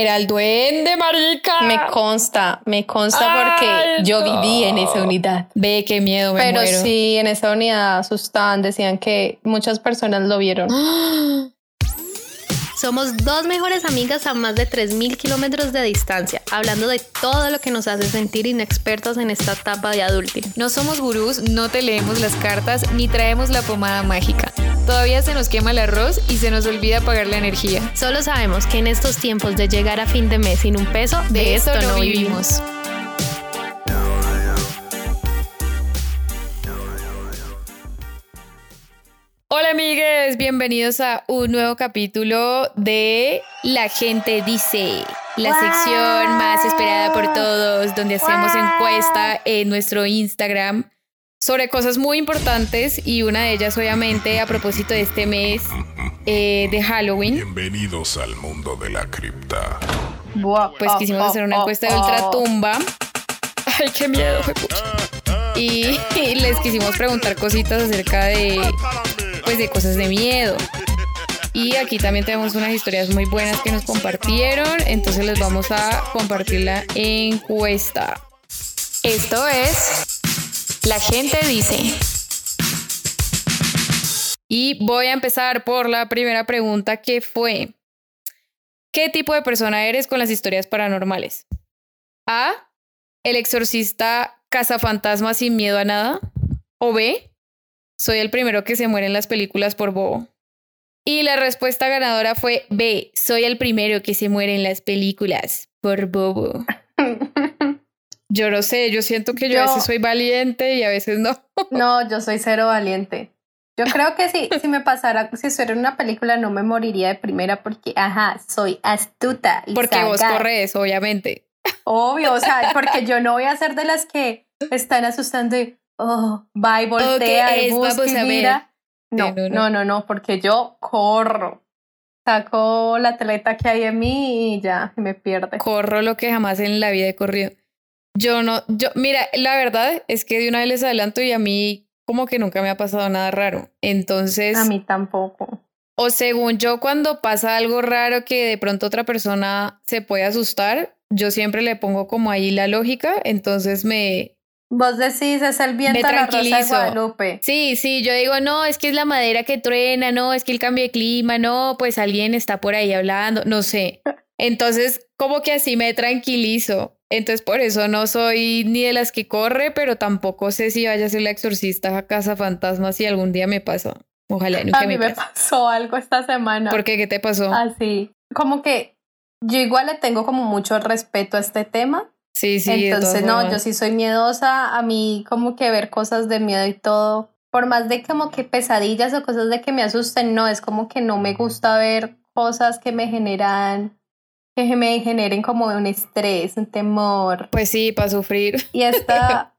era el duende, marica. Me consta, me consta porque yo viví en esa unidad. Ve, qué miedo, me Pero muero. sí, en esa unidad asustaban, decían que muchas personas lo vieron. Somos dos mejores amigas a más de 3.000 kilómetros de distancia, hablando de todo lo que nos hace sentir inexpertos en esta etapa de adulting. No somos gurús, no te leemos las cartas ni traemos la pomada mágica. Todavía se nos quema el arroz y se nos olvida pagar la energía. Solo sabemos que en estos tiempos de llegar a fin de mes sin un peso, de, esto, no vivimos. Hola amigues, bienvenidos a un nuevo capítulo de La gente dice, la sección más esperada por todos, donde hacemos encuesta en nuestro Instagram sobre cosas muy importantes y una de ellas obviamente a propósito de este mes eh, de Halloween, Bienvenidos al mundo de la cripta. pues quisimos hacer una encuesta de ultratumba. Ay, qué miedo, y, y les quisimos preguntar cositas acerca de pues de cosas de miedo. Y aquí también tenemos unas historias muy buenas que nos compartieron, entonces les vamos a compartir la encuesta. Esto es La gente dice. Y voy a empezar por la primera pregunta que fue ¿Qué tipo de persona eres con las historias paranormales? A. El exorcista cazafantasma sin miedo a nada. O B. Soy el primero que se muere en las películas por bobo. Y la respuesta ganadora fue B. Soy el primero que se muere en las películas por bobo. Yo no sé, yo siento que yo, a Yo- veces soy valiente y a veces no. No, yo soy cero valiente. Yo creo que sí, si me pasara, si estuviera en una película no me moriría de primera porque, ajá, soy astuta. Y Porque vos corres, obviamente. Obvio, o sea, porque yo no voy a ser de las que están asustando y, oh, va y voltea Ok, y busca y mira. No, Sí, no, no, no. no, no, porque yo corro. Saco la atleta que hay en mí y ya, me pierde. Corro lo que jamás en la vida he corrido. Yo no, yo, mira, la verdad es que de una vez les adelanto y a mí como que nunca me ha pasado nada raro. Entonces, A mí tampoco. o según yo, cuando pasa algo raro que de pronto otra persona se puede asustar, yo siempre le pongo como ahí la lógica, entonces me... Vos decís, es el viento a la rosa de. Guadalupe. Sí, sí, yo digo, no, es que es la madera que truena, no, es que el cambio de clima, no, pues alguien está por ahí hablando, no sé. Entonces, como que así me tranquilizo. Entonces, por eso no soy ni de las que corre, pero tampoco sé si vaya a ser la exorcista a casa fantasma si algún día me pasa. Ojalá nunca A me mí me pase. pasó algo esta semana. ¿Por qué? ¿Qué te pasó? Así. Como que yo igual le tengo como mucho respeto a este tema. Sí, sí. Entonces, no, formas. yo sí soy miedosa. A mí como que ver cosas de miedo y todo. Por más de como que pesadillas o cosas de que me asusten, no, es como que no me gusta ver cosas que me generan, que me generen como un estrés, un temor. Pues sí, para sufrir. Y esta,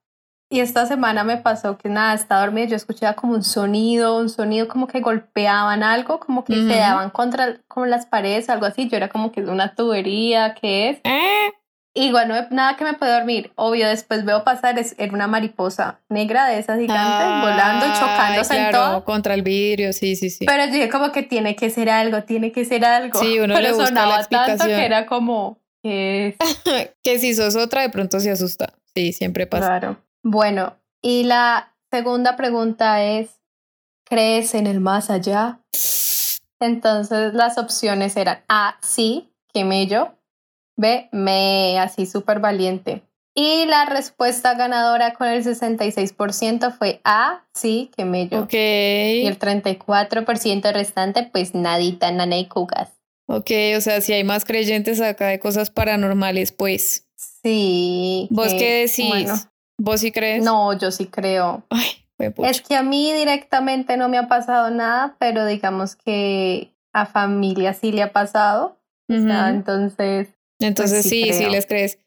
y esta semana me pasó que nada, estaba dormida, yo escuchaba como un sonido, un sonido como que golpeaban algo, como que se daban contra como las paredes, algo así. Yo era como que es una tubería, ¿qué es? Ah, Y bueno, nada que me puede dormir. Obvio, después veo pasar, es, era una mariposa negra de esas gigantes, volando y chocándose ay, en claro, todo. contra el vidrio, sí, sí, sí. Pero yo dije como que tiene que ser algo, tiene que ser algo. Sí, uno Pero le busca la sonaba tanto que era como, ¿qué es? que si sos otra, de pronto se asusta. Sí, siempre pasa. Claro. Bueno, y la segunda pregunta es, ¿crees en el más allá? Entonces las opciones eran A, sí, que mello, B, me, así súper valiente. Y la respuesta ganadora con el 66% fue A, sí, que mello. Ok. Y el 34% restante, pues nadita, nana y cucas. Ok, o sea, si hay más creyentes acá de cosas paranormales, pues. Sí. ¿Vos que, qué decís? bueno, ¿Vos sí crees? no, yo sí creo. Ay. Es que a mí directamente no me ha pasado nada, pero digamos que a familia sí le ha pasado. O sea, Ujú. Entonces, Entonces sí sí, sí les crees.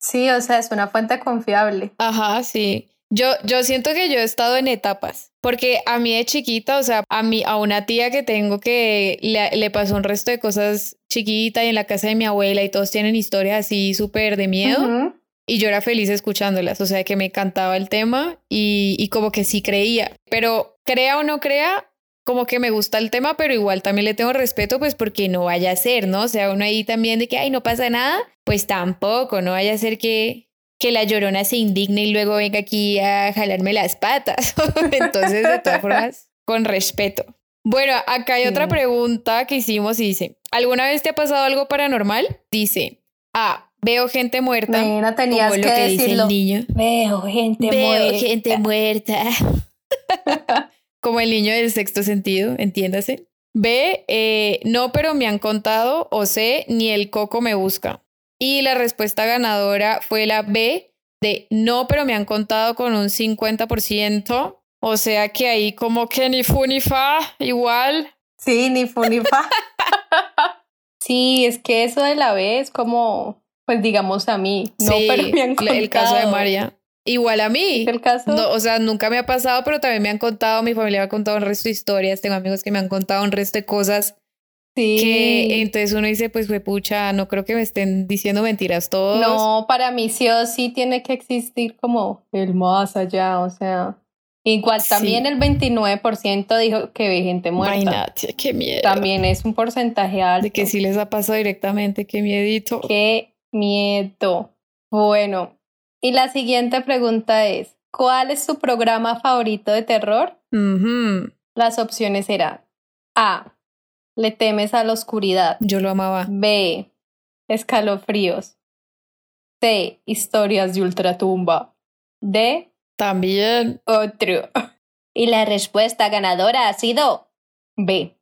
sí, o sea, es una fuente confiable. Ajá, sí. Yo, yo siento que yo he estado en etapas, porque a mí de chiquita, o sea, a mí, a una tía que tengo que le, le pasó un resto de cosas chiquita y en la casa de mi abuela y todos tienen historias así súper de miedo. Y yo era feliz escuchándolas, o sea que me encantaba el tema y, y como que sí creía. Pero crea o no crea, como que me gusta el tema, pero igual también le tengo respeto, pues porque no vaya a ser, ¿no? O sea, uno ahí también de que, ay, no pasa nada, pues tampoco, no vaya a ser que, que la llorona se indigne y luego venga aquí a jalarme las patas. Entonces, de todas formas, con respeto. Bueno, acá hay otra pregunta que hicimos y dice, ¿alguna vez te ha pasado algo paranormal? Dice, A, veo gente muerta. Nena, tenías como que lo que dice decirlo. el niño. Veo gente Veo muerta. gente muerta. como el niño del sexto sentido, entiéndase. B, eh, no, pero me han contado. O C, ni el coco me busca. Y la respuesta ganadora fue la B de no, pero me han contado con un 50%. O sea que ahí como que ni fu ni fa, igual. Sí, ni fu ni fa. sí, es que eso de la B es como, pues digamos a mí. No, Sí, pero me han contado. el caso de María. Igual a mí. ¿Es el caso? No, o sea, nunca me ha pasado, pero también me han contado, mi familia me ha contado un resto de historias, tengo amigos que me han contado un resto de cosas sí. que entonces uno dice, pues fue pucha, no creo que me estén diciendo mentiras todos. No, para mí sí o sí tiene que existir como el más allá, o sea. Igual también Sí. el 29% dijo que ve gente muerta. Imagínate, qué miedo. También es un porcentaje alto. De que sí les ha pasado directamente, qué miedito. Qué miedo. Bueno, y la siguiente pregunta es, ¿cuál es su programa favorito de terror? Las opciones eran A. Le temes a la oscuridad. Yo lo amaba. B. Escalofríos. C. Historias de ultratumba. D. También. Otro. Y la respuesta ganadora ha sido B.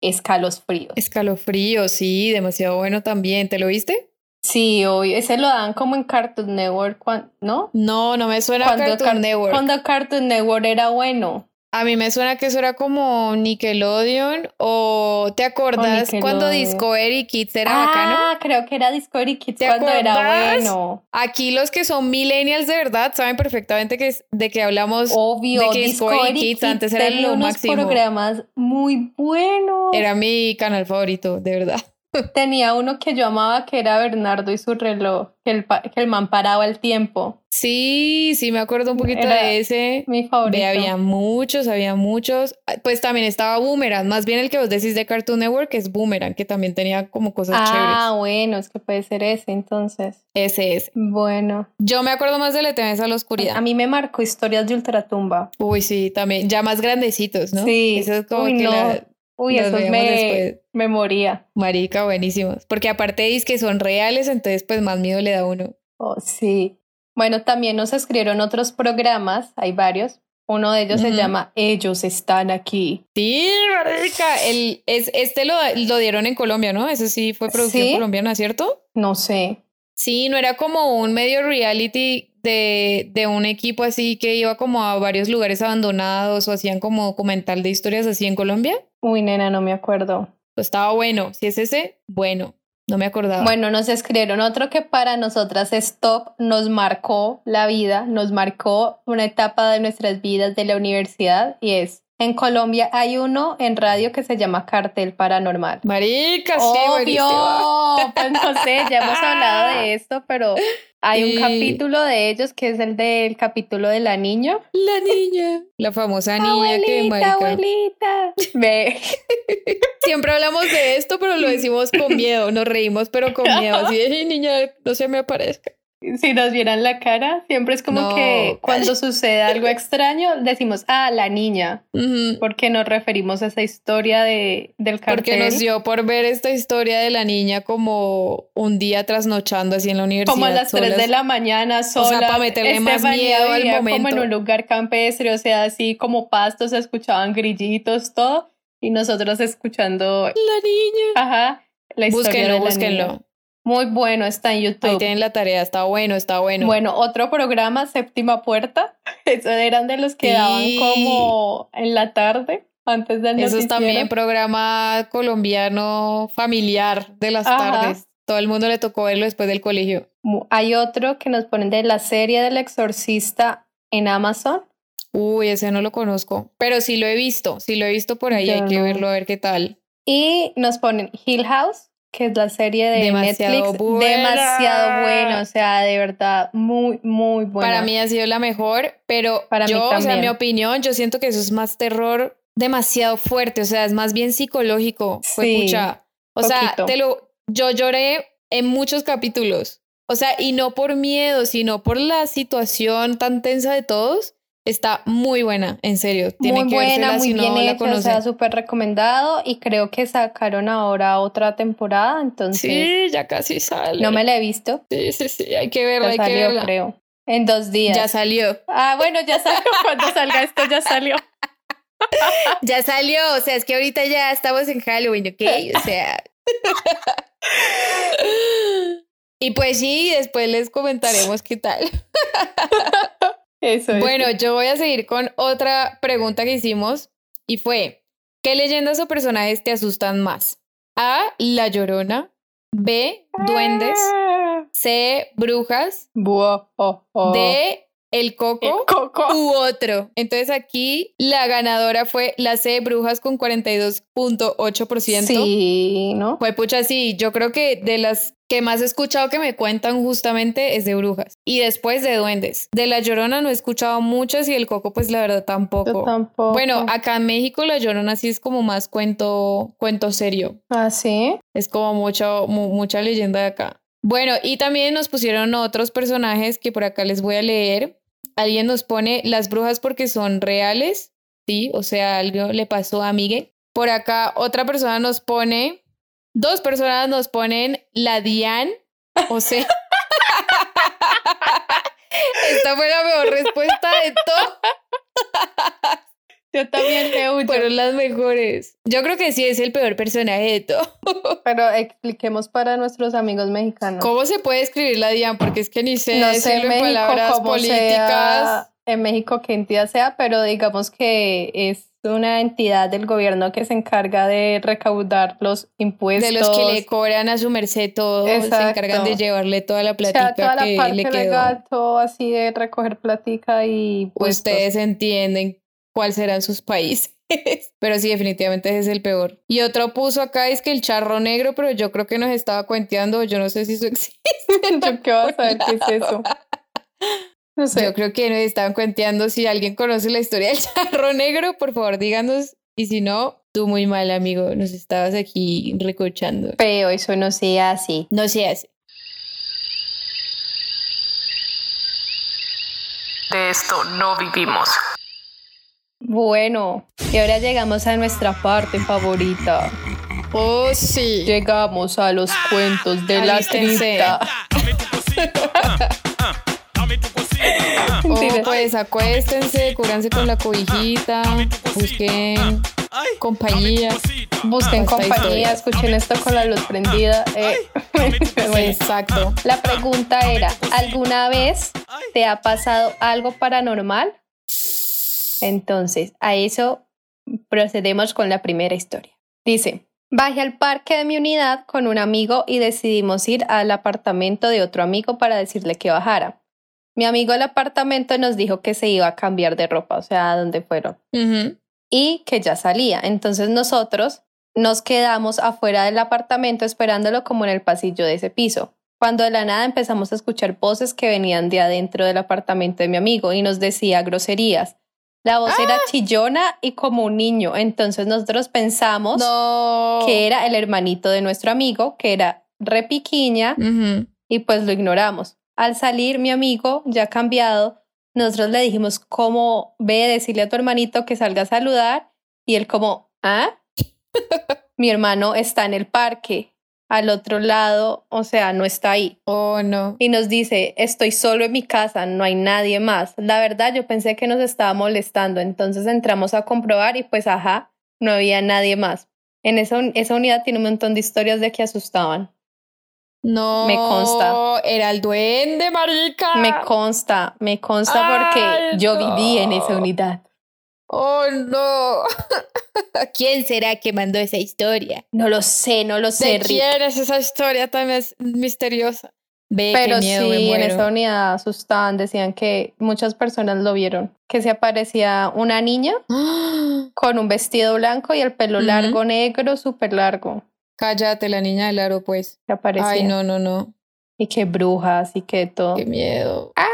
Escalofríos. Escalofrío, sí, demasiado bueno también. ¿Te lo viste? Sí, obvio. Ese lo dan como en Cartoon Network, ¿no? No, no me suena a Cartoon Car- Network. cuando Cartoon Network era bueno. A mí me suena que eso era como Nickelodeon o ¿te acordás cuando. Discovery Kids era bacano? ah, creo que era Discovery Kids ¿Te cuando era bueno. Aquí los que son millennials de verdad saben perfectamente que de que hablamos. Obvio, de que Discovery Discovery Kids Kids antes era lo unos máximo. programas muy buenos. Era mi canal favorito, de verdad. Tenía uno que yo amaba que era Bernardo y su reloj, que el, que el man paraba el tiempo. Sí, sí, me acuerdo un poquito Era de ese. Mi favorito. Ve, había muchos, había muchos. Ah, Pues también estaba Boomerang, más bien el que vos decís de Cartoon Network es Boomerang, que también tenía como cosas Ah, bueno, es que puede ser ese entonces. chéveres. Ese es. Bueno, Yo me acuerdo más de Le temes a la oscuridad. a mí me marcó historias de ultratumba. Uy, sí, también. Ya más grandecitos, ¿no? Sí. Eso es como Uy, que no. la Uy, Los eso veíamos me, después. me moría. marica, buenísimos. Porque aparte dice que son reales, entonces pues más miedo le da a uno. Oh, sí. Bueno, también nos escribieron otros programas, hay varios. Uno de ellos se llama Ellos están aquí. Sí, marica. El, es, este lo, lo dieron en Colombia, ¿no? Ese sí fue producción ¿Sí? colombiana, ¿cierto? No sé. Sí, no era como un medio reality de, de un equipo así que iba como a varios lugares abandonados o hacían como documental de historias así en Colombia. Uy, nena, no me acuerdo. Pues estaba bueno. Si es ese, bueno. No me acordaba. Bueno, nos escribieron otro que para nosotras es top, nos marcó la vida, nos marcó una etapa de nuestras vidas de la universidad y es, en Colombia hay uno en radio que se llama Cartel Paranormal. Marica, sí. Obvio, pues no sé, ya hemos hablado de esto, pero hay un capítulo de ellos que es el del capítulo de la niña. La niña. La famosa niña que, abuelita, marica. abuelita. Ve, Siempre hablamos de esto, pero lo decimos con miedo. Nos reímos, pero con miedo. Así de, "Ay, niña, no se me aparezca. Si nos vieran la cara, siempre es como No. que cuando sucede algo extraño decimos, ah, la niña. Ujú. porque nos referimos a esa historia de, del cartel. Porque nos dio por ver esta historia de la niña como un día trasnochando así en la universidad. como a las 3 de solas. la mañana sola. para meterle más miedo al vivía como en momento. un lugar campestre, o sea, así como pastos, se escuchaban grillitos, todo, y nosotros escuchando, La niña. ajá, la historia Búsquenlo, de la búsquenlo. niña. Muy bueno, está en Ahí YouTube. tienen la tarea. Está bueno, está bueno. Bueno, otro programa, Séptima Puerta, esos eran de los que Sí. daban como en la tarde, antes del Eso es también programa colombiano familiar de las Ajá. tardes. Todo el mundo le tocó verlo después del colegio. Hay otro que nos ponen de la serie del exorcista en Amazon. Uy, ese no lo conozco. Pero sí lo he visto. Sí lo he visto por ahí. Yo Hay que verlo a ver qué tal. Y nos ponen Hill House, que es la serie de Demasiado Netflix. buena. Demasiado bueno, o sea, de verdad, muy, muy buena. Para mí ha sido la mejor, pero Para mí yo, o sea, también. mi opinión, yo siento que eso es más terror demasiado fuerte, o sea, es más bien psicológico. Fue Sí, pucha. O sea, te lo, yo lloré en muchos capítulos. O sea, y no por miedo, sino por la situación tan tensa de todos. Está muy buena, en serio. Tienen muy que buena, muy si no bien la hecha, o sea, súper recomendado y creo que sacaron ahora otra temporada, entonces sí, ya casi sale. no me la he visto, Sí, sí, sí, hay que verla, ya hay que salió verla. creo, en dos días. Ya salió. Ah, bueno, ya salió, cuando salga esto ya salió. Ya salió, o sea, es que ahorita ya estamos en Halloween, ¿ok? O sea. y pues sí, después les comentaremos qué tal. Eso es. Bueno, yo voy a seguir con otra pregunta que hicimos y fue, ¿qué leyendas o personajes te asustan más? A, La Llorona, B, Duendes, C, Brujas, Buah, oh, oh. D, El El Coco. u otro. Entonces aquí la ganadora fue la C Brujas con 42.8%. Sí, ¿no? Fue pucha, sí, yo creo que de las que más he escuchado que me cuentan justamente es de Brujas y después de Duendes. De La Llorona no he escuchado muchas y el Coco pues la verdad tampoco. Yo tampoco. Bueno, acá en México La Llorona sí es como más cuento, cuento serio. ¿Ah, sí? Es como mucho, mu- mucha leyenda de acá. Bueno, y también nos pusieron otros personajes que por acá les voy a leer. Alguien nos pone las brujas porque son reales, sí, o sea, algo le pasó a Miguel. Por acá otra persona nos pone, dos personas nos ponen la Dian, o sea, esta fue la mejor respuesta de todo. Yo también te huyo. Fueron las mejores. Yo creo que sí es el peor personaje de todo. Pero expliquemos para nuestros amigos mexicanos. ¿Cómo se puede escribir la DIAN? Porque es que ni sé no sé en México palabras cómo políticas. sea, en México qué entidad sea, pero digamos que es una entidad del gobierno que se encarga de recaudar los impuestos. De los que le cobran a su merced todo, se encargan de llevarle toda la o platica sea, toda la que parte le quedó. legal, todo así de recoger platica y puestos. Ustedes entienden cuáles serán sus países. pero sí, definitivamente ese es el peor. Y otro puso acá es que el charro negro, pero yo creo que nos estaba cuenteando, yo no sé si eso existe. ¿Yo qué vas a saber qué es eso? No sé. Yo creo que nos estaban cuenteando. Si alguien conoce la historia del charro negro, por favor, díganos. Y si no, tú muy mal, amigo. Nos estabas aquí recochando. Feo, eso no sea así. No se hace. De esto no vivimos. Bueno, y ahora llegamos a nuestra parte favorita. Oh, sí. Llegamos a los cuentos de la cripta. Oh, pues acuéstense, cúbranse con la cobijita, busquen compañía. Busquen compañía, escuchen esto con la luz prendida. eh. Exacto. la pregunta era, ¿alguna vez te ha pasado algo paranormal? Entonces, a eso procedemos con la primera historia. Dice, bajé al parque de mi unidad con un amigo y decidimos ir al apartamento de otro amigo para decirle que bajara. Mi amigo del apartamento nos dijo que se iba a cambiar de ropa, o sea, ¿a dónde fueron? Y que ya salía. Entonces nosotros nos quedamos afuera del apartamento esperándolo como en el pasillo de ese piso. Cuando de la nada empezamos a escuchar voces que venían de adentro del apartamento de mi amigo y nos decía groserías. La voz era chillona y como un niño. Entonces nosotros pensamos No. que era el hermanito de nuestro amigo, que era repiquiña, y pues lo ignoramos. Al salir, mi amigo, ya cambiado, nosotros le dijimos, ¿cómo ve decirle a tu hermanito que salga a saludar? Y él como, ¿ah? mi hermano está en el parque, al otro lado, o sea, no está ahí. Oh, no. Y nos dice, estoy solo en mi casa, no hay nadie más. La verdad, yo pensé que nos estaba molestando, entonces entramos a comprobar y pues, ajá, no había nadie más. En esa, esa unidad tiene un montón de historias de que asustaban. No. Me consta. Era el duende, marica. Me consta, me consta Ay, porque yo viví en esa unidad. Oh, no. ¿Quién será que mandó esa historia? No lo sé, no lo sé, ¿De quién es esa historia tan es- misteriosa? Ve, Pero qué miedo, sí, en esa unidad asustaban, decían que muchas personas lo vieron, que se aparecía una niña con un vestido blanco y el pelo largo negro, súper largo, Cállate, la niña del aro, pues. que aparecía. Ay, no, no, no. Y que brujas y que todo. Qué miedo. ¡Ah!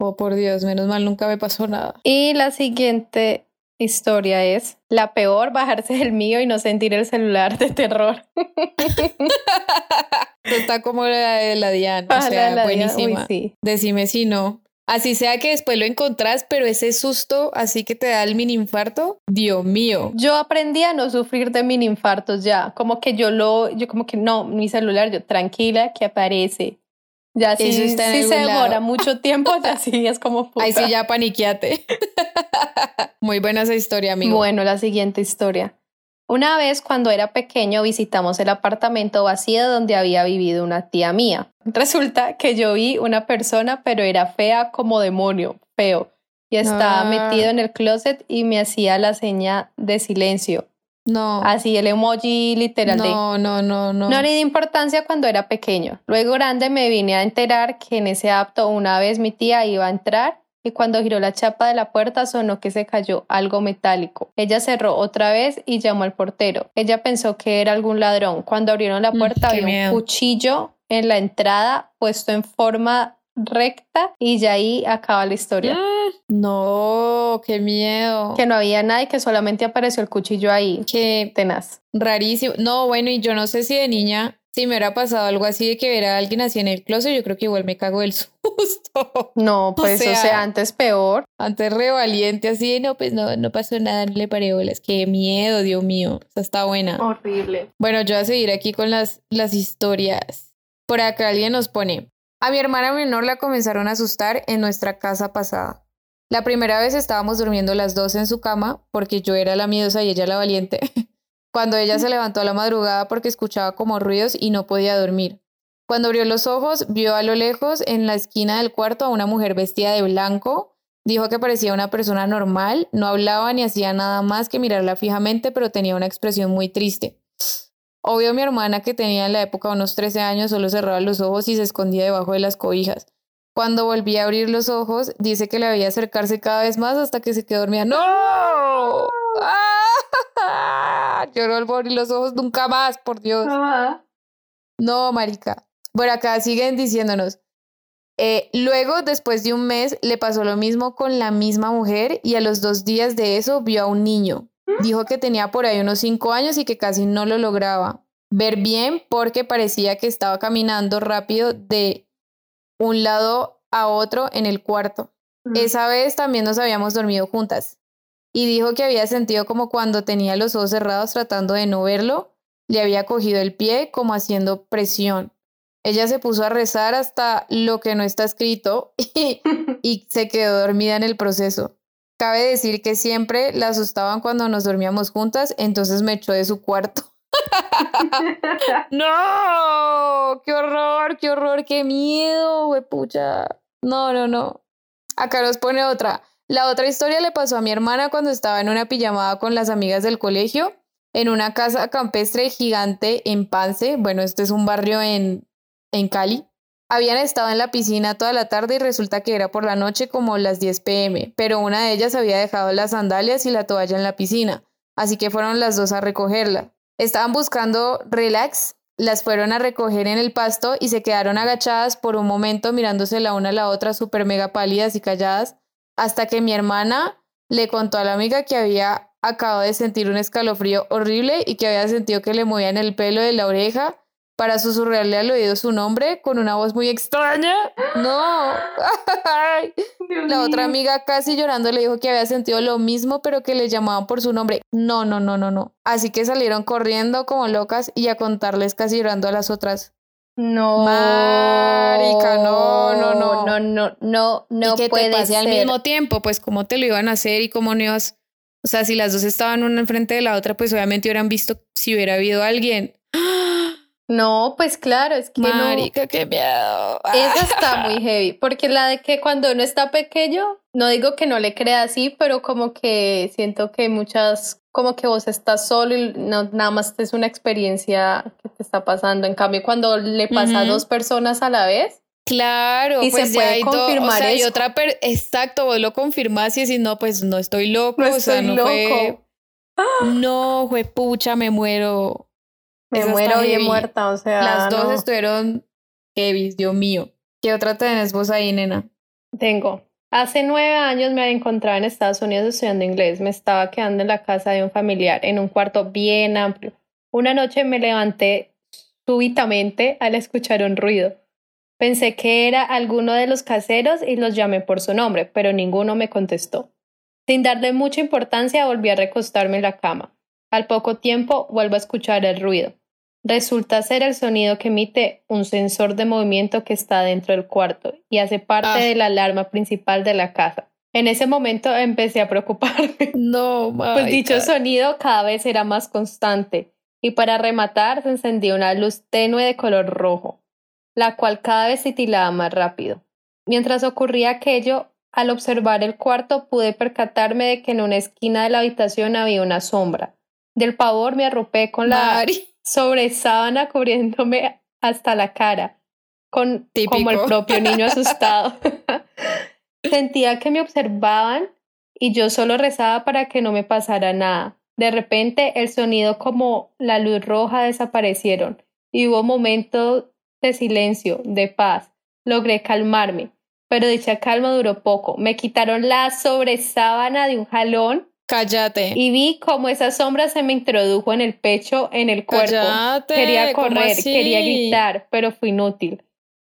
Oh, por Dios, menos mal nunca me pasó nada. Y la siguiente historia es la peor, bajarse del mío y no sentir el celular de terror. Está como la de la Diana, o Ah, sea, de la Diana, uy, buenísima. sí. Decime si no. Así sea que después lo encontrás, pero ese susto así que te da el mini infarto, Dios mío. Yo aprendí a no sufrir de mini infartos ya, como que yo lo, yo como que no, mi celular, yo tranquila que aparece. Ya si, algún se demora mucho tiempo, ya sí es como puta. Ahí sí ya paniqueate. Muy buena esa historia, amigo. Bueno, la siguiente historia. Una vez cuando era pequeño visitamos el apartamento vacío donde había vivido una tía mía. Resulta que yo vi una persona pero era fea como demonio, feo. Y estaba Ah. metido en el closet y me hacía la seña de silencio. No. Así el emoji literal de No, no, no, no. no le di importancia cuando era pequeño. Luego grande me vine a enterar que en ese apto una vez mi tía iba a entrar y cuando giró la chapa de la puerta sonó que se cayó algo metálico. Ella cerró otra vez y llamó al portero. Ella pensó que era algún ladrón. Cuando abrieron la Mm, puerta qué había miedo. un cuchillo en la entrada puesto en forma recta y ya ahí acaba la historia. Mm, No, qué miedo. Que no había nada y que solamente apareció el cuchillo ahí. Qué Tenaz. rarísimo. No, bueno, y yo no sé si de niña, si me hubiera pasado algo así de que ver a alguien así en el closet, yo creo que igual me cago del susto. No, pues o sea, sea, antes peor. Antes re valiente, así de no, pues no, no pasó nada, no le paré bolas. Qué miedo, Dios mío. Esa está buena. Horrible. Bueno, yo voy a seguir aquí con las, las historias. Por acá alguien nos pone, a mi hermana menor la comenzaron a asustar en nuestra casa pasada. La primera vez estábamos durmiendo las dos en su cama porque yo era la miedosa y ella la valiente. Cuando ella se levantó a la madrugada porque escuchaba como ruidos y no podía dormir. Cuando abrió los ojos, vio a lo lejos en la esquina del cuarto a una mujer vestida de blanco. Dijo que parecía una persona normal, no hablaba ni hacía nada más que mirarla fijamente, pero tenía una expresión muy triste. Obvio mi hermana que tenía en la época unos 13 años solo cerraba los ojos y se escondía debajo de las cobijas. Cuando volví a abrir los ojos, dice que la veía acercarse cada vez más hasta que se quedó dormida. ¡No! ¡Ah! Yo no vuelvo a abrir los ojos nunca más, por Dios. No, marica. Bueno, acá siguen diciéndonos. eh, luego, después de un mes, le pasó lo mismo con la misma mujer y a los dos días de eso vio a un niño. Dijo que tenía por ahí unos cinco años y que casi no lo lograba ver bien porque parecía que estaba caminando rápido de un lado a otro en el cuarto. Esa vez también nos habíamos dormido juntas y dijo que había sentido como cuando tenía los ojos cerrados tratando de no verlo, le había cogido el pie como haciendo presión. Ella se puso a rezar hasta lo que no está escrito y, y se quedó dormida en el proceso. Cabe decir que siempre la asustaban cuando nos dormíamos juntas, entonces me echó de su cuarto. ¡No! ¡Qué horror! ¡Qué horror! ¡Qué miedo! pucha! No, no, no. Acá nos pone otra. La otra historia le pasó a mi hermana cuando estaba en una pijamada con las amigas del colegio en una casa campestre gigante en Pance. Bueno, este es un barrio en, en Cali. Habían estado en la piscina toda la tarde y resulta que era por la noche como las 10 pm, pero una de ellas había dejado las sandalias y la toalla en la piscina, así que fueron las dos a recogerla. Estaban buscando relax, las fueron a recoger en el pasto y se quedaron agachadas por un momento mirándose la una a la otra súper mega pálidas y calladas, hasta que mi hermana le contó a la amiga que había acabado de sentir un escalofrío horrible y que había sentido que le movían el pelo de la oreja para susurrarle al oído su nombre con una voz muy extraña. No. La otra amiga casi llorando le dijo que había sentido lo mismo, pero que le llamaban por su nombre. No, no, no, no, no. Así que salieron corriendo como locas y a contarles casi llorando a las otras. No. Marica, no, no, no. No, no, no, no y que puede te pase ser. al mismo tiempo, pues cómo te lo iban a hacer y cómo no ibas. O sea, si las dos estaban una enfrente de la otra, pues obviamente hubieran visto si hubiera habido alguien. No, pues claro, es que no. Marica, qué miedo. Esa está muy heavy, porque la de que cuando uno está pequeño, no digo que no le crea así, pero como que siento que muchas, como que vos estás solo y no, nada más es una experiencia que te está pasando. En cambio, cuando le pasa a dos personas a la vez, Claro, Y pues se ya puede hay do- confirmar o sea, y otra per- exacto, vos lo confirmás y decís, no, pues no estoy loco, no o sea, estoy no loco. fue, no, fue pucha, me muero. Me muero bien heavy. muerta, o sea. Las dos no. estuvieron heavy, Dios mío. ¿Qué otra tenés vos ahí, nena? Tengo. Hace nueve años me encontraba en Estados Unidos estudiando inglés. Me estaba quedando en la casa de un familiar, en un cuarto bien amplio. Una noche me levanté súbitamente al escuchar un ruido. Pensé que era alguno de los caseros y los llamé por su nombre, pero ninguno me contestó. Sin darle mucha importancia, volví a recostarme en la cama. Al poco tiempo vuelvo a escuchar el ruido. Resulta ser el sonido que emite un sensor de movimiento que está dentro del cuarto y hace parte Ah. de la alarma principal de la casa. En ese momento empecé a preocuparme. No, Pues dicho sonido cada vez era más constante y para rematar se encendía una luz tenue de color rojo, la cual cada vez titilaba más rápido. Mientras ocurría aquello, al observar el cuarto pude percatarme de que en una esquina de la habitación había una sombra. Del pavor me arropé con la Mari. Sobre sábana cubriéndome hasta la cara, con, como el propio niño asustado. Sentía que me observaban y yo solo rezaba para que no me pasara nada. De repente el sonido como la luz roja desaparecieron y hubo momentos de silencio, de paz. Logré calmarme, pero dicha calma duró poco. Me quitaron la sobresábana de un jalón Cállate. y vi cómo esa sombra se me introdujo en el pecho, en el cuerpo. Cállate. Quería ¿cómo correr, quería gritar, pero fue inútil.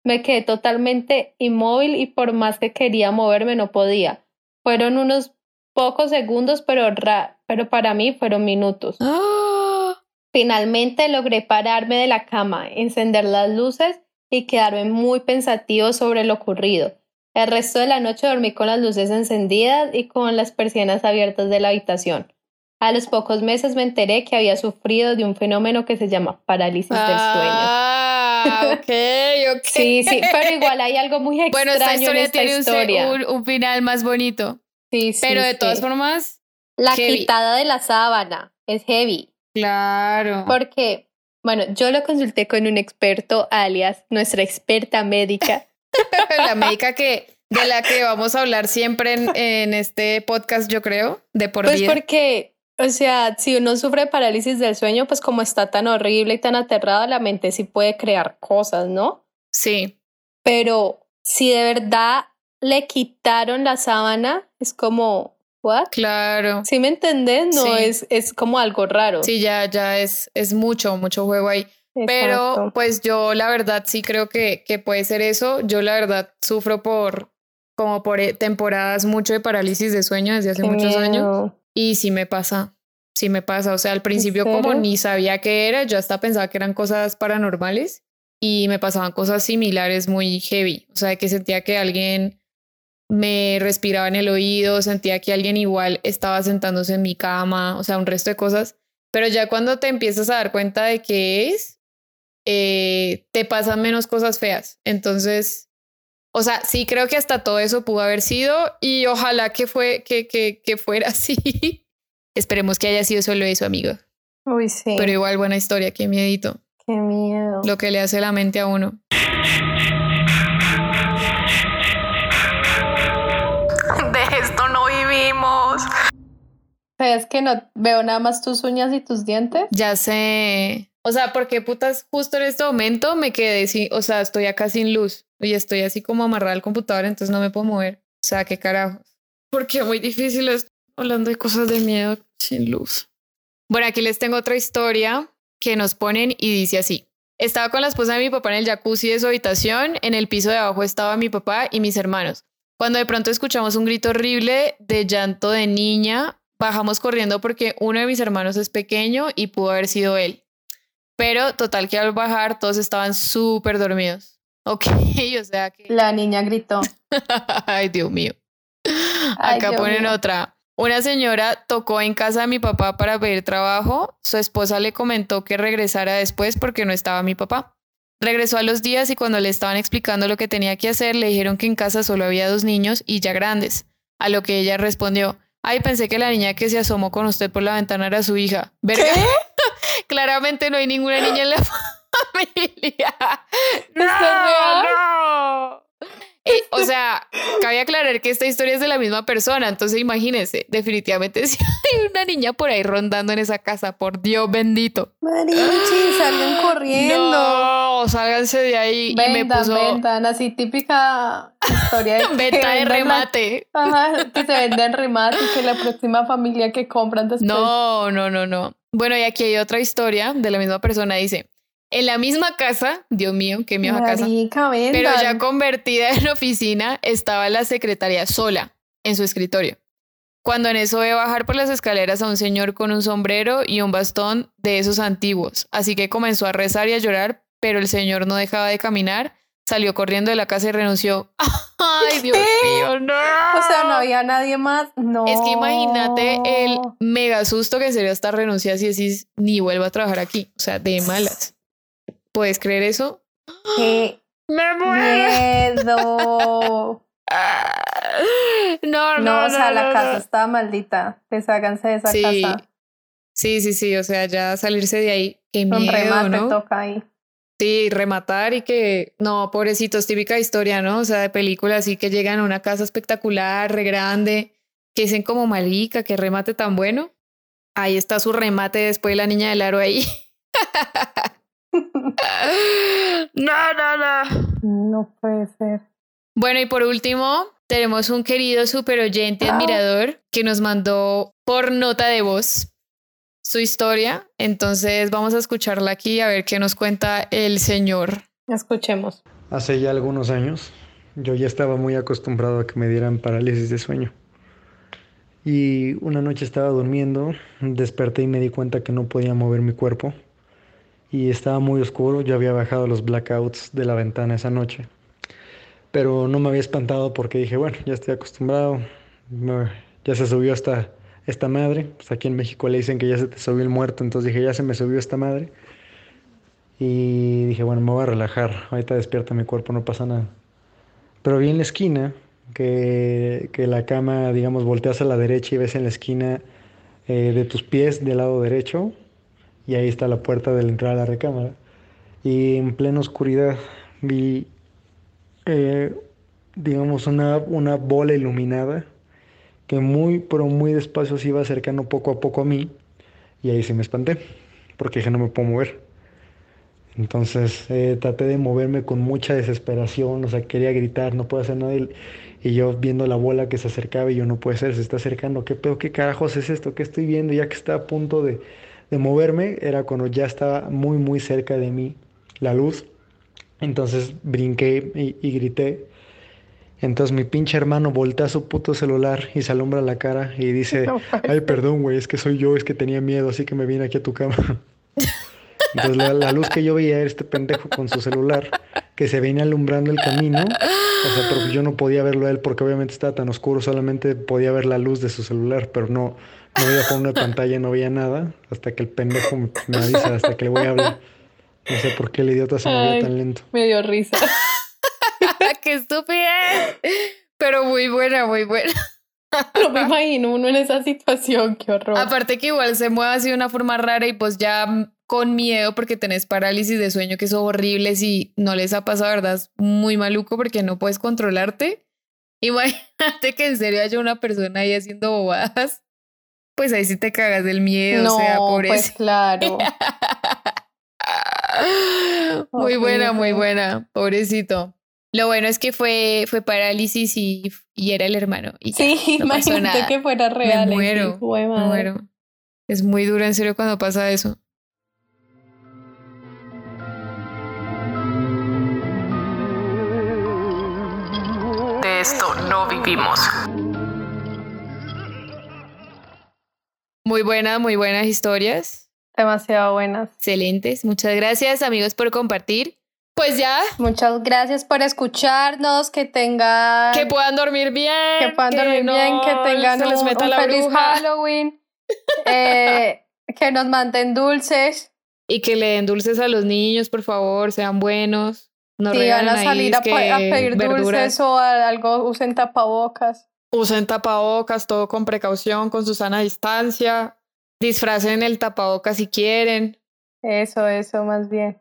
Me quedé totalmente inmóvil y por más que quería moverme no podía. Fueron unos pocos segundos, pero, ra- pero para mí fueron minutos. Ah, Finalmente logré pararme de la cama, encender las luces y quedarme muy pensativo sobre lo ocurrido. El resto de la noche dormí con las luces encendidas y con las persianas abiertas de la habitación. A los pocos meses me enteré que había sufrido de un fenómeno que se llama parálisis del sueño. Ah, ok, ok. Sí, sí, pero igual hay algo muy extraño Bueno, esta historia en esta tiene historia. Un, un final más bonito. Sí, sí, Pero de sí. todas formas, la heavy. quitada de la sábana es heavy. claro. Porque, bueno, yo lo consulté con un experto, alias nuestra experta médica. la médica que de la que vamos a hablar siempre en, en este podcast, yo creo, de por Pues vida. porque, o sea, si uno sufre parálisis del sueño, pues como está tan horrible y tan aterrado, la mente sí puede crear cosas, ¿no? Sí, Pero si de verdad le quitaron la sábana, es como, ¿what? claro. ¿Sí me entendés? No, Sí. es, es como algo raro. Sí, ya, ya es, es mucho, mucho juego ahí. Pero pues yo la verdad sí creo que, que puede ser eso. Yo la verdad sufro por como por eh, temporadas mucho de parálisis de sueño desde hace Qué muchos años miedo. y sí me pasa, sí me pasa. O sea, al principio como ni sabía qué era, yo hasta pensaba que eran cosas paranormales y me pasaban cosas similares muy heavy. O sea, que sentía que alguien me respiraba en el oído, sentía que alguien igual estaba sentándose en mi cama, o sea, un resto de cosas. Pero ya cuando te empiezas a dar cuenta de qué es, eh, te pasan menos cosas feas. Entonces, o sea, sí creo que hasta todo eso pudo haber sido y ojalá que, fue, que, que, que fuera así. Esperemos que haya sido solo eso, amigo. Uy, sí. Pero igual buena historia, qué miedito. Qué miedo. Lo que le hace la mente a uno. ¿Sabes que no veo nada más tus uñas y tus dientes? Ya sé. O sea, porque putas, justo en este momento me quedé sin, o sea, estoy acá sin luz y estoy así como amarrada al computador, entonces no me puedo mover. O sea, qué carajos. Porque muy difícil es hablando de cosas de miedo sin luz. Bueno, aquí les tengo otra historia que nos ponen y dice así. Estaba con la esposa de mi papá en el jacuzzi de su habitación. En el piso de abajo estaba mi papá y mis hermanos. Cuando de pronto escuchamos un grito horrible de llanto de niña, bajamos corriendo porque uno de mis hermanos es pequeño y pudo haber sido él. Pero total que al bajar todos estaban súper dormidos. Ok, o sea que... La niña gritó. Ay, Dios mío. Ay, Acá Dios ponen mío. otra. Una señora tocó en casa de mi papá para pedir trabajo. Su esposa le comentó que regresara después porque no estaba mi papá. Regresó a los días y cuando le estaban explicando lo que tenía que hacer, le dijeron que en casa solo había dos niños y ya grandes. A lo que ella respondió, ay, pensé que la niña que se asomó con usted por la ventana era su hija. ¿Verga? Claramente no hay ninguna niña en la familia. No, no. Eh, o sea, cabe aclarar que esta historia es de la misma persona, entonces imagínense, definitivamente si hay una niña por ahí rondando en esa casa, por Dios bendito. Marichi, salgan corriendo. No, sálganse de ahí y me puso vendan, así típica Historia de Venta de la- remate. Ajá, que se vende en remate y que la próxima familia que compran después. No, no, no, no. Bueno, y aquí hay otra historia de la misma persona. Dice, en la misma casa, Dios mío, qué miedo casa, pero ya convertida en oficina, estaba la secretaria sola en su escritorio. Cuando en eso ve bajar por las escaleras a un señor con un sombrero y un bastón de esos antiguos. Así que comenzó a rezar y a llorar, pero el señor no dejaba de caminar, salió corriendo de la casa y renunció. ¡Ay, Dios mío, no! O sea, no había nadie más. No. Es que imagínate el mega susto que sería hasta renunciar si decís ni vuelvo a trabajar aquí. O sea, de malas. ¿Puedes creer eso? Qué ¡Me miedo. No, no, No, o sea, no, la no, casa no. está maldita. Desháganse de esa Sí. casa. Sí, sí, sí. O sea, ya salirse de ahí. Qué miedo, remate ¿no? toca ahí. Sí, rematar y que, no, pobrecitos, típica historia, ¿no? O sea, de película así que llegan a una casa espectacular, re grande, que dicen como malica, que remate tan bueno. Ahí está su remate después de la niña del aro ahí. no, no, no. No puede ser. Bueno, y por último, tenemos un querido super oyente Ah. admirador que nos mandó por nota de voz su historia. Entonces vamos a escucharla aquí a ver qué nos cuenta el señor. Escuchemos. Hace ya algunos años yo ya estaba muy acostumbrado a que me dieran parálisis de sueño. Y una noche estaba durmiendo, desperté y me di cuenta que no podía mover mi cuerpo. Y estaba muy oscuro, yo había bajado los blackouts de la ventana esa noche. Pero no me había espantado porque dije, bueno, ya estoy acostumbrado, ya se subió hasta esta madre. Pues aquí en México le dicen que ya se te subió el muerto, entonces dije, ya se me subió esta madre. Y dije, bueno, me voy a relajar. Ahorita despierta mi cuerpo, no pasa nada. Pero vi en la esquina que, que la cama, digamos, volteas a la derecha y ves en la esquina eh, de tus pies del lado derecho. Y ahí está la puerta de la entrada a la recámara. Y en plena oscuridad vi, eh, digamos, una, una bola iluminada que muy, pero muy despacio se iba acercando poco a poco a mí. Y ahí sí me espanté, porque dije, no me puedo mover. Entonces eh, traté de moverme con mucha desesperación, o sea, quería gritar, no puedo hacer nada. Y, yo viendo la bola que se acercaba y yo no puede ser, se está acercando, ¿qué pedo, qué carajos es esto? ¿Qué estoy viendo? Ya que estaba a punto de, de moverme, era cuando ya estaba muy, muy cerca de mí la luz. Entonces brinqué y, y grité. Entonces mi pinche hermano voltea su puto celular y se alumbra la cara y dice, No ay, perdón, güey, es que soy yo, es que tenía miedo, así que me vine aquí a tu cama. Entonces la, la luz que yo veía era este pendejo con su celular que se venía alumbrando el camino. O sea, pero yo no podía verlo a él porque obviamente estaba tan oscuro, solamente podía ver la luz de su celular, pero no, no veía por una pantalla, no veía nada, hasta que el pendejo me, me avisa, hasta que le voy a hablar. No sé por qué el idiota se movía Ay. tan lento. Me dio risa. ¡Qué estupidez! Pero muy buena, muy buena. No me imagino uno en esa situación. Qué horror. Aparte que igual se mueve así de una forma rara y pues ya con miedo porque tenés parálisis de sueño que son horribles y no les ha pasado, ¿verdad? Es muy maluco porque no puedes controlarte. Imagínate que en serio haya una persona ahí haciendo bobadas. Pues ahí sí te cagas del miedo, no, o sea, por pues eso. claro. Muy buena, muy buena, pobrecito. Lo bueno es que fue, fue parálisis y, y era el hermano. Y ya, Sí, no pasó imagínate nada. que fuera real. Me muero, me muero. Es muy duro en serio cuando pasa eso. De esto no vivimos. Muy buenas, muy buenas historias. Demasiado buenas. Excelentes. Muchas gracias, amigos, por compartir. Pues ya, Muchas gracias por escucharnos. Que tengan. que puedan dormir bien. que puedan dormir bien, que tengan se les un, meta un la feliz bruja. Halloween. eh, que nos manden dulces. Y que le den dulces a los niños, por favor, sean buenos. No si van a salir a, pedir verduras. dulces o algo, usen tapabocas. Usen tapabocas, todo con precaución, con su sana distancia. Disfracen el tapabocas si quieren. Eso, eso, más bien.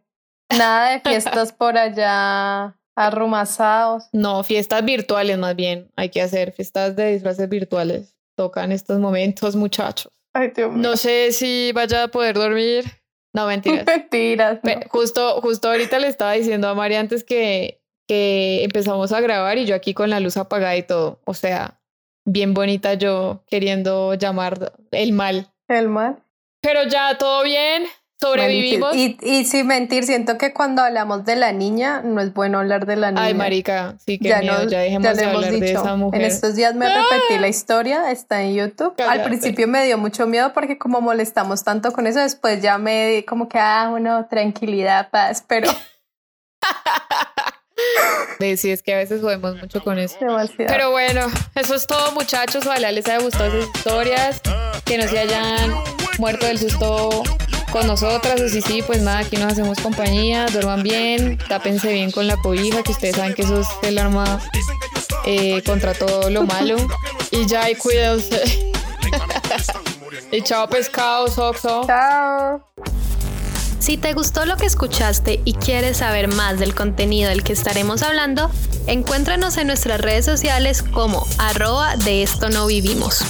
Nada de fiestas por allá arrumazados. No, fiestas virtuales más bien. Hay que hacer fiestas de disfraces virtuales. Tocan estos momentos, muchachos. Ay, Dios mío. No sé si vaya a poder dormir. No, mentiras. Mentiras. no. Justo, justo ahorita le estaba diciendo a Mari antes que, que empezamos a grabar y yo aquí con la luz apagada y todo. O sea, bien bonita yo queriendo llamar el mal. El mal. Pero ya todo bien, sobrevivimos. Y, y sin mentir, siento que cuando hablamos de la niña, no es bueno hablar de la niña. Ay, marica, sí que ya, miedo, ya dejemos ya de hemos hablar dicho. de esa mujer. En estos días me repetí la historia, está en YouTube. Cállate. Al principio me dio mucho miedo porque como molestamos tanto con eso, después ya me di como que, ah, bueno, tranquilidad, paz, pero Sí, sí, es que a veces jodemos mucho con eso. demasiado. Pero bueno, eso es todo, muchachos. Ojalá les haya gustado esas historias. Que no se hayan muerto del susto con nosotras. O si sí, pues nada, aquí nos hacemos compañía. Duerman bien, tápense bien con la cobija, que ustedes saben que eso es el arma eh, contra todo lo malo. Y ya, y cuídense. y chao, pescados, Oxo. Chao. Si te gustó lo que escuchaste y quieres saber más del contenido del que estaremos hablando, encuéntranos en nuestras redes sociales como arroba de esto no vivimos.